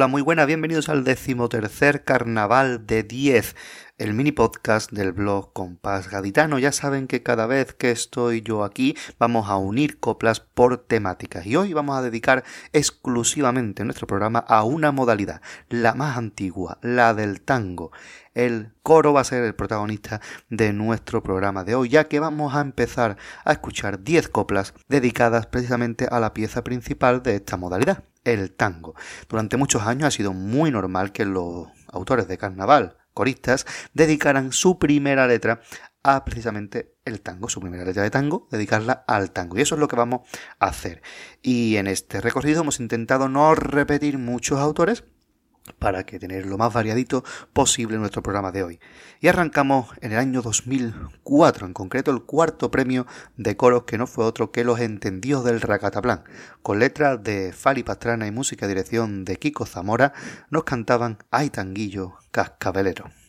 Hola, muy buenas, bienvenidos al decimotercer carnaval de 10, el mini podcast del blog Compás Gaditano. Ya saben que cada vez que estoy yo aquí vamos a unir coplas por temáticas y hoy vamos a dedicar exclusivamente nuestro programa a una modalidad, la más antigua, la del tango. El coro va a ser el protagonista de nuestro programa de hoy, ya que vamos a empezar a escuchar 10 coplas dedicadas precisamente a la pieza principal de esta modalidad el tango. Durante muchos años ha sido muy normal que los autores de carnaval, coristas, dedicaran su primera letra a precisamente el tango, su primera letra de tango, dedicarla al tango. Y eso es lo que vamos a hacer. Y en este recorrido hemos intentado no repetir muchos autores, para que tener lo más variadito posible en nuestro programa de hoy. Y arrancamos en el año 2004, en concreto el cuarto premio de coros que no fue otro que Los Entendidos del Racataplán, con letras de Fali Pastrana y música y dirección de Kiko Zamora, nos cantaban Ay Tanguillo Cascabelero.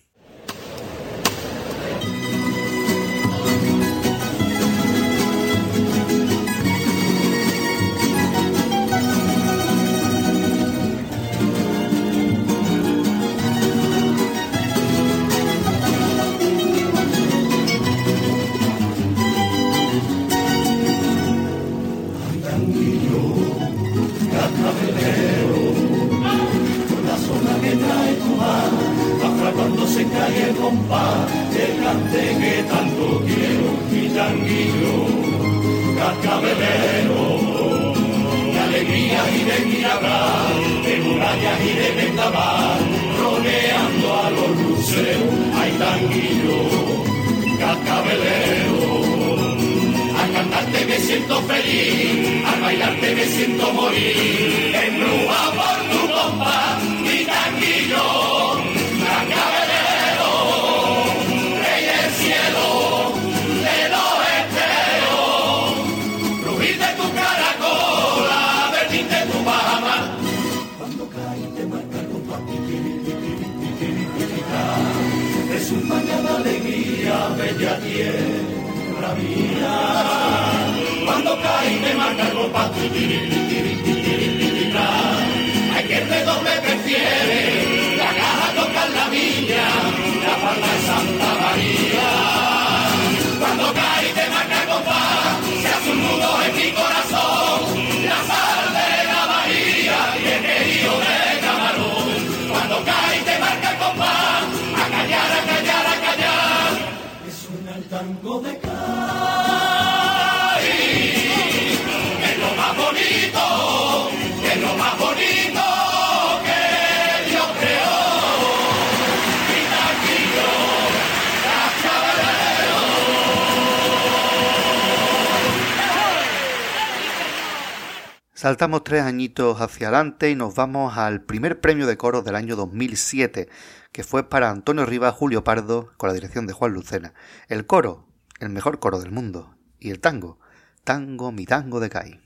cuando se cae el compás se cante que tanto quiero mi tanguillo cascabelero de alegría y de mirabral de murallas y de vendaval rodeando a los luceros hay tanguillo cascabelero al cantarte me siento feliz al bailarte me siento morir. En por tu compás mi tanguillo. tuya tierra mía. Cuando cae me marca el compás, hay que el redoble prefiero. Saltamos tres añitos hacia adelante y nos vamos al primer premio de coros del año 2007, que fue para Antonio Rivas Julio Pardo con la dirección de Juan Lucena. El coro, el mejor coro del mundo. Y el tango, tango mi tango de Cai.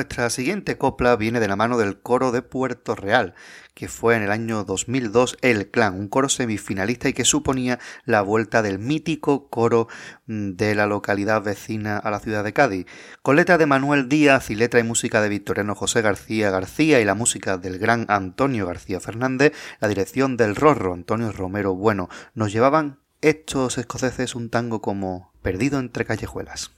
Nuestra siguiente copla viene de la mano del coro de Puerto Real, que fue en el año 2002 El Clan, un coro semifinalista y que suponía la vuelta del mítico coro mm, de la localidad vecina a la ciudad de Cádiz. Con letra de Manuel Díaz y letra y música de Victoriano José García García y la música del gran Antonio García Fernández, la dirección del Rorro Antonio Romero Bueno, nos llevaban estos escoceses un tango como Perdido entre callejuelas.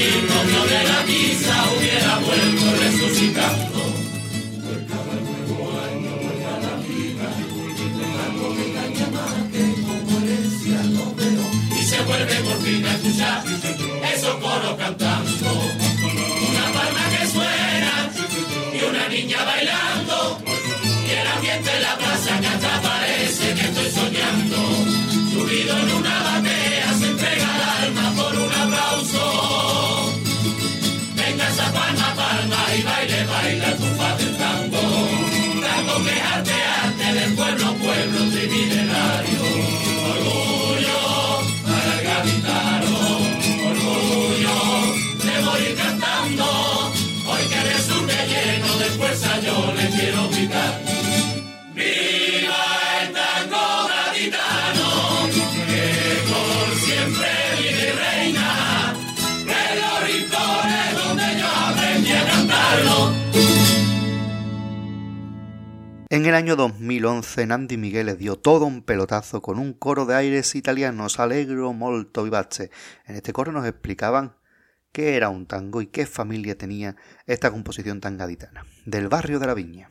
testimonio de la misa hubiera vuelto resucitando. Por cada nuevo año, por cada vida, más que. Y se vuelve por fin a escuchar esos coros cantando. En el año 2011 Nandi Miguel dio todo un pelotazo con un coro de aires italianos Allegro molto vivace. En este coro nos explicaban qué era un tango y qué familia tenía esta composición tan gaditana. Del barrio de la Viña.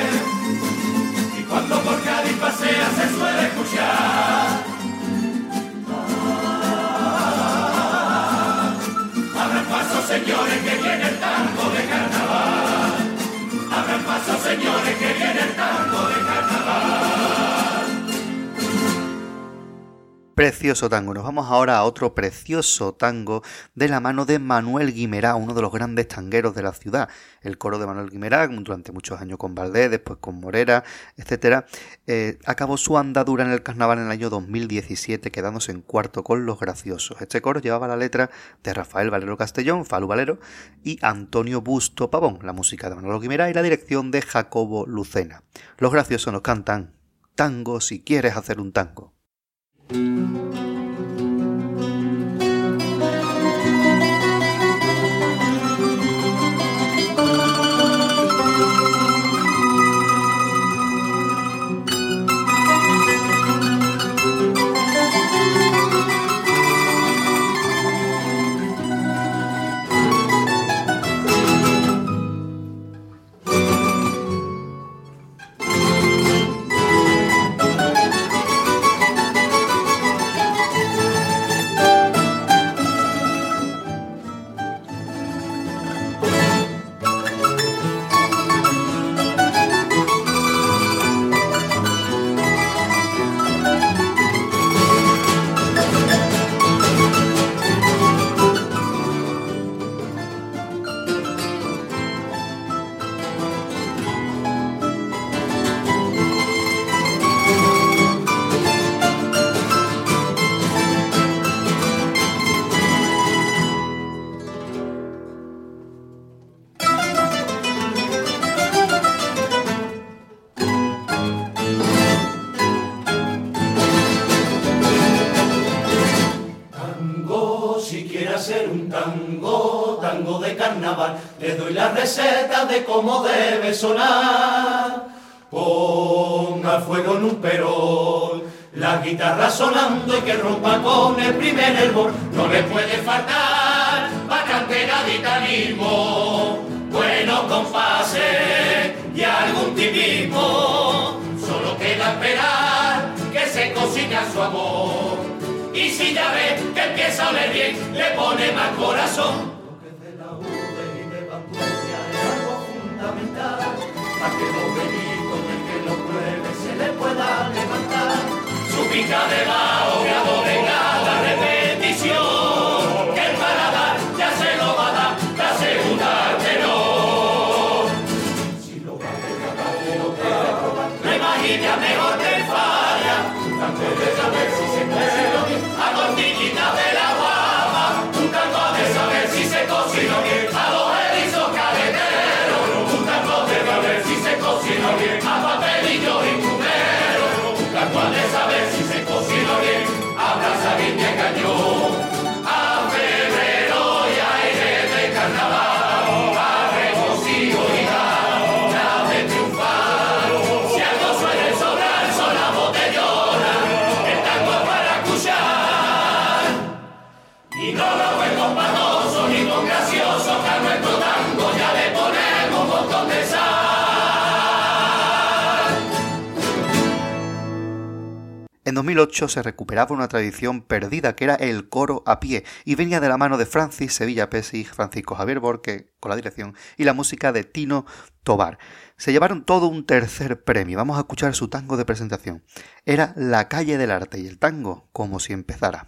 cuando por Cádiz pasea se suele escuchar. Abran paso señores que viene el tango de carnaval. Abran paso señores que viene el tango de carnaval. Precioso tango. Nos vamos ahora a otro precioso tango de la mano de Manuel Guimerá, uno de los grandes tangueros de la ciudad. El coro de Manuel Guimerá, durante muchos años con Valdés, después con Morera, etc., eh, acabó su andadura en el carnaval en el año 2017, quedándose en cuarto con los graciosos. Este coro llevaba la letra de Rafael Valero Castellón, Falu Valero, y Antonio Busto Pavón, la música de Manuel Guimerá y la dirección de Jacobo Lucena. Los graciosos nos cantan tango si quieres hacer un tango. Cómo debe sonar. Ponga fuego en un perol, la guitarra sonando y que rompa con el primer hervor. No le puede faltar bastante gaditanismo, buenos compases y algún tipismo. Solo queda esperar que se cocina su amor. Y si ya ve que empieza a oler bien, le pone más corazón para que los benitos del que lo pruebe se le pueda levantar. Su pica de la venga 2008 se recuperaba una tradición perdida que era el coro a pie y venía de la mano de Francis Sevilla Pesig, Francisco Javier Borque con la dirección y la música de Tino Tobar. Se llevaron todo un tercer premio. Vamos a escuchar su tango de presentación. Era La calle del arte y el tango como si empezara.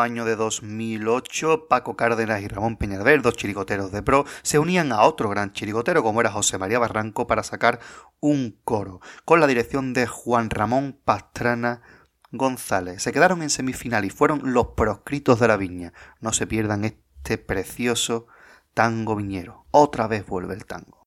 Año de 2008, Paco Cárdenas y Ramón Peñalver, dos chirigoteros de pro, se unían a otro gran chirigotero como era José María Barranco para sacar un coro, con la dirección de Juan Ramón Pastrana González. Se quedaron en semifinal y fueron los proscritos de la viña. No se pierdan este precioso tango viñero. Otra vez vuelve el tango.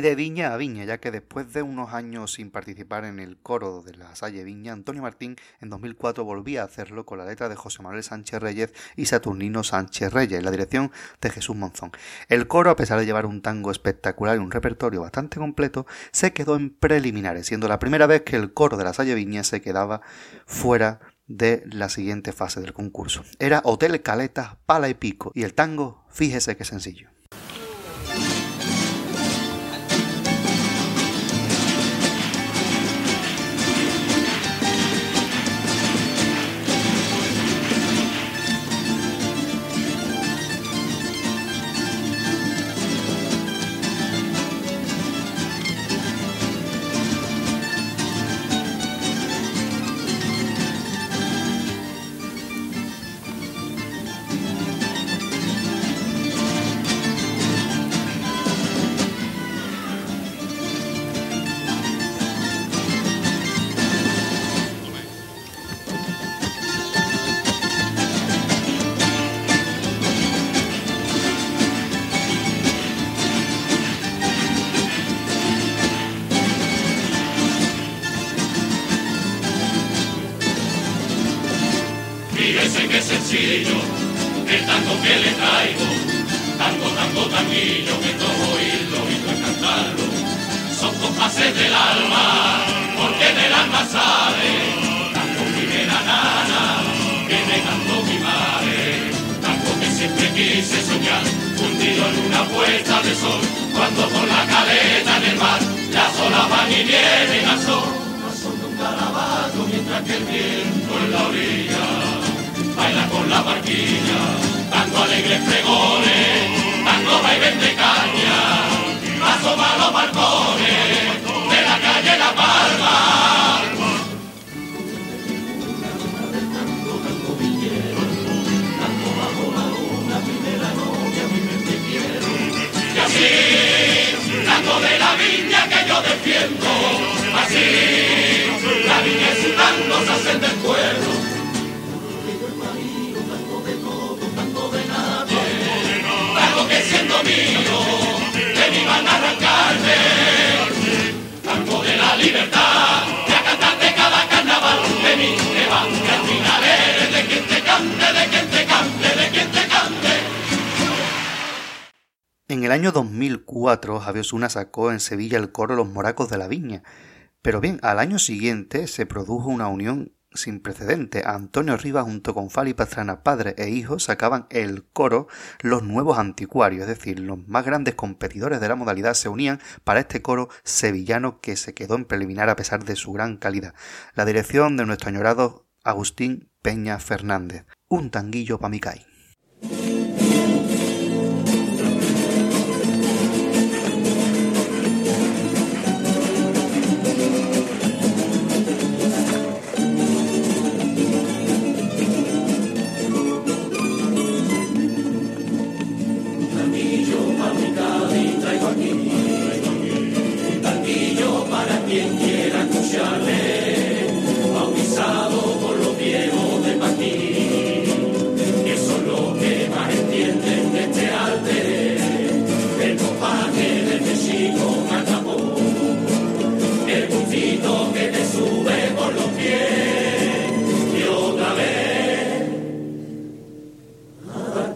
de viña a viña, ya que después de unos años sin participar en el coro de la Salle Viña, Antonio Martín en 2004 volvía a hacerlo con la letra de José Manuel Sánchez Reyes y Saturnino Sánchez Reyes, en la dirección de Jesús Monzón. El coro, a pesar de llevar un tango espectacular y un repertorio bastante completo, se quedó en preliminares, siendo la primera vez que el coro de la Salle Viña se quedaba fuera de la siguiente fase del concurso. Era Hotel Caleta, Pala y Pico, y el tango, fíjese qué sencillo. el tango que le traigo, tango, tango, tanguillo, que todo oírlo y no cantarlo. Son compases del alma, porque del alma sale, tango primera nana, que me cantó mi madre, tango que siempre quise soñar, fundido en una puesta de sol, cuando por la caleta en el mar, las olas van y vienen a sol, a sol de un calabazo mientras que el viento en la orilla baila con la barquilla, tango alegres pregones, tango vaivén de caña, asoma los balcones de la calle La Palma. Año 2004 Javier Osuna sacó en Sevilla el coro Los Moracos de la Viña. Pero bien, al año siguiente se produjo una unión sin precedente. Antonio Rivas junto con Fali Pastrana, padre e hijo, sacaban el coro Los Nuevos Anticuarios, es decir, los más grandes competidores de la modalidad se unían para este coro sevillano que se quedó en preliminar a pesar de su gran calidad. La dirección de nuestro añorado Agustín Peña Fernández. Un tanguillo pa' mi.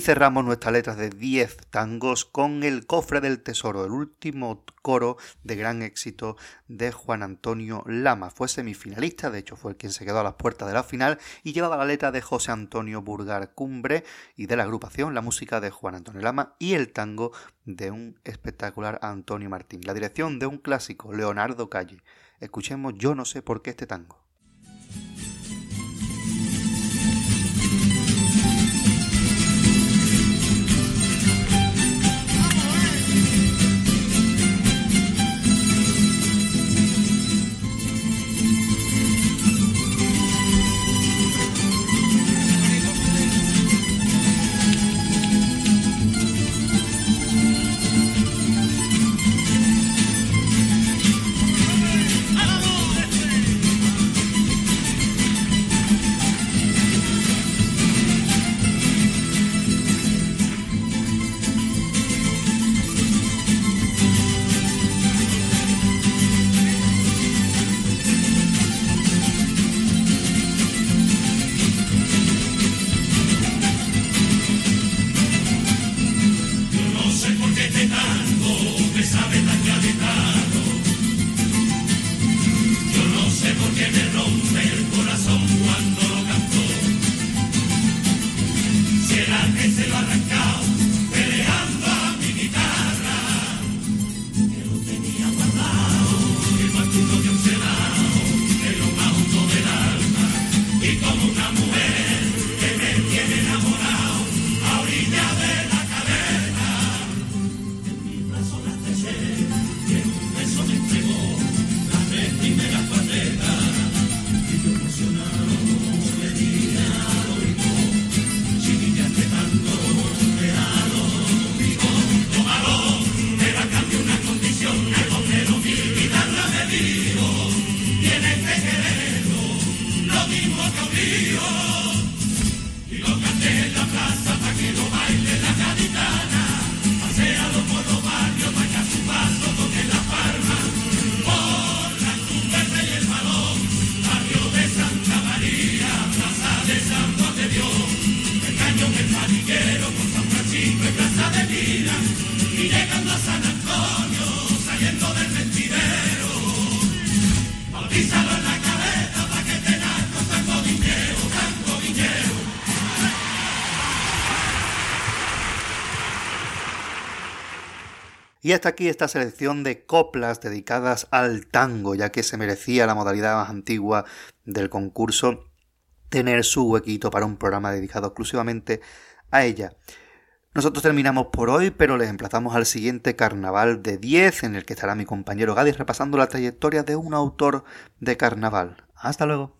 cerramos nuestras letras de 10 tangos con El cofre del tesoro, el último coro de gran éxito de Juan Antonio Lama. Fue semifinalista, de hecho fue quien se quedó a las puertas de la final y llevaba la letra de José Antonio Burgar Cumbre y de la agrupación la música de Juan Antonio Lama y el tango de un espectacular Antonio Martín. La dirección de un clásico, Leonardo Calle. Escuchemos Yo no sé por qué este tango. Y hasta aquí esta selección de coplas dedicadas al tango, ya que se merecía la modalidad más antigua del concurso tener su huequito para un programa dedicado exclusivamente a ella. Nosotros terminamos por hoy, pero les emplazamos al siguiente carnaval de 10, en el que estará mi compañero Gadis repasando la trayectoria de un autor de carnaval. Hasta luego.